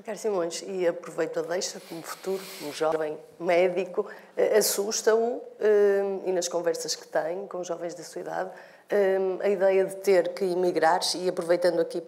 Ricardo Simões, e aproveito a deixa como futuro, como jovem médico, eh, assusta-o, eh, e nas conversas que tem com jovens da sua idade, eh, a ideia de ter que emigrar, e aproveitando aqui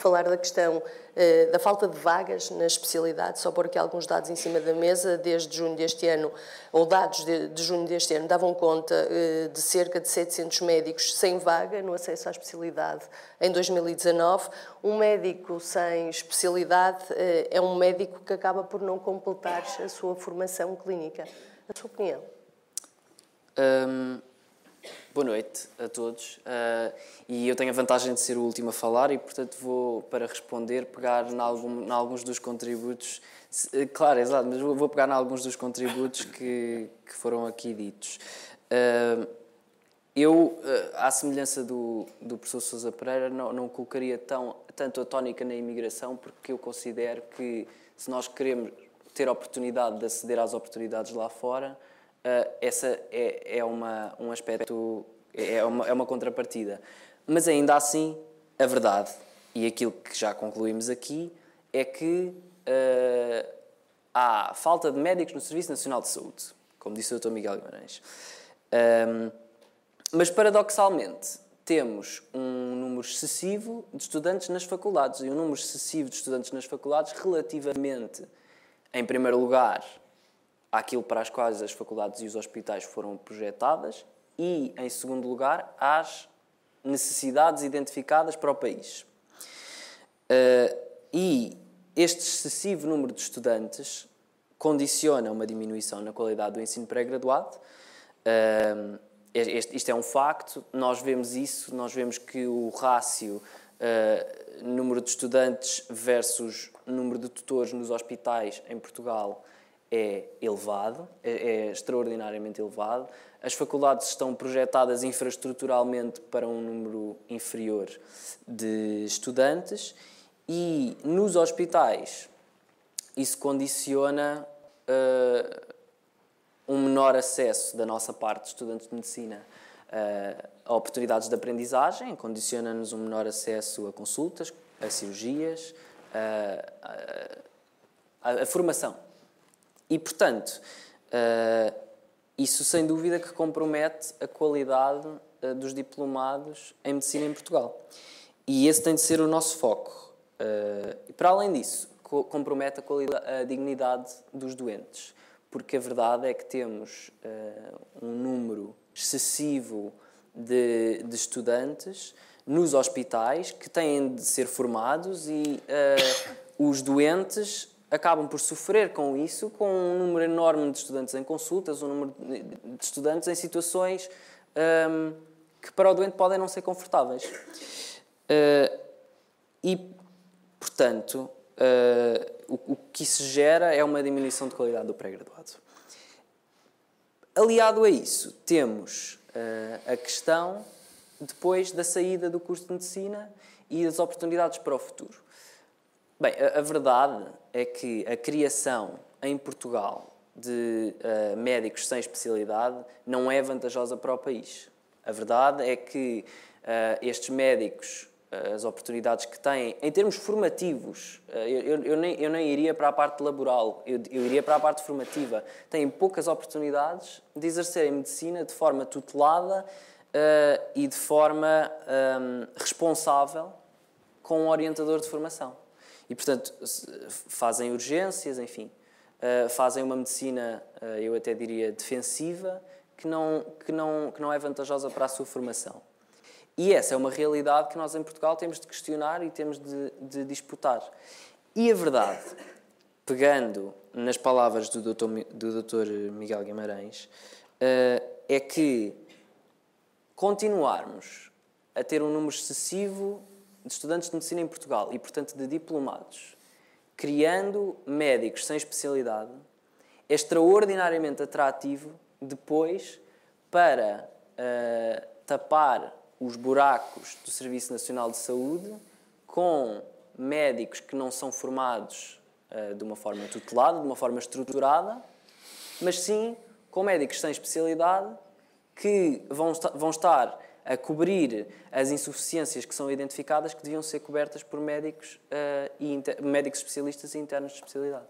falar da questão eh, da falta de vagas na especialidade, só pôr aqui alguns dados em cima da mesa, desde junho deste ano, ou dados de, de junho deste ano, davam conta eh, de cerca de 700 médicos sem vaga no acesso à especialidade em 2019. Um médico sem especialidade eh, é um médico que acaba por não completar a sua formação clínica. A sua opinião? Um Boa noite a todos. Uh, e eu tenho a vantagem de ser o último a falar e, portanto, vou, para responder, pegar em, algum, alguns dos contributos. Eh, claro, exato, mas vou pegar em alguns dos contributos que, que foram aqui ditos. Uh, eu, uh, à semelhança do, do professor Sousa Pereira, não, não colocaria tão, tanto a tónica na imigração, porque eu considero que se nós queremos ter a oportunidade de aceder às oportunidades lá fora, uh, essa é, é uma, um aspecto, é uma, é uma contrapartida. Mas ainda assim, a verdade, e aquilo que já concluímos aqui, é que uh, há falta de médicos no Serviço Nacional de Saúde, como disse o Dr. Miguel Guimarães. Um, mas, paradoxalmente, temos um número excessivo de estudantes nas faculdades e um número excessivo de estudantes nas faculdades relativamente, em primeiro lugar, àquilo para as quais as faculdades e os hospitais foram projetadas e, em segundo lugar, às necessidades identificadas para o país. Uh, e este excessivo número de estudantes condiciona uma diminuição na qualidade do ensino pré-graduado. Uh, isto é um facto, nós vemos isso, nós vemos que o rácio uh, número de estudantes versus número de tutores nos hospitais em Portugal é elevado, é, é, extraordinariamente elevado. As faculdades estão projetadas infraestruturalmente para um número inferior de estudantes e nos hospitais isso condiciona uh, um menor acesso da nossa parte de estudantes de medicina uh, a oportunidades de aprendizagem, condiciona-nos um menor acesso a consultas, a cirurgias, uh, a, a, a formação e, portanto, uh, isso sem dúvida que compromete a qualidade uh, dos diplomados em medicina em Portugal. E esse tem de ser o nosso foco. Uh, e, para além disso, co compromete a, a dignidade dos doentes, porque a verdade é que temos um número excessivo de, de estudantes nos hospitais que têm de ser formados e os doentes acabam por sofrer com isso, com um número enorme de estudantes em consultas, um número de estudantes em situações um, que para o doente podem não ser confortáveis. Uh, e, portanto, uh, o, o, que isso gera é uma diminuição de qualidade do pré-graduado. Aliado a isso, temos uh, a questão depois da saída do curso de medicina e das oportunidades para o futuro. Bem, a, a verdade é que a criação em Portugal de uh, médicos sem especialidade não é vantajosa para o país. A verdade é que uh, estes médicos, uh, as oportunidades que têm, em termos formativos, eu, eu, nem, eu nem iria para a parte laboral, eu, eu iria para a parte formativa, têm poucas oportunidades de exercerem medicina de forma tutelada e de forma um, responsável com um orientador de formação. E, portanto, fazem urgências, enfim, uh, fazem uma medicina, uh, eu até diria, defensiva, que não, que, não, que não é vantajosa para a sua formação. E essa é uma realidade que nós em Portugal temos de questionar e temos de, de disputar. E a verdade, pegando nas palavras do Dr. Do Dr. Miguel Guimarães, uh, é que continuarmos a ter um número excessivo de estudantes de medicina em Portugal e, portanto, de diplomados, criando médicos sem especialidade, é extraordinariamente atrativo depois para uh, tapar os buracos do Serviço Nacional de Saúde com médicos que não são formados uh, de uma forma tutelada, de uma forma estruturada, mas sim com médicos sem especialidade que vão, vão estar a cobrir as insuficiências que são identificadas que deviam ser cobertas por médicos, uh, e médicos especialistas e internos de especialidade.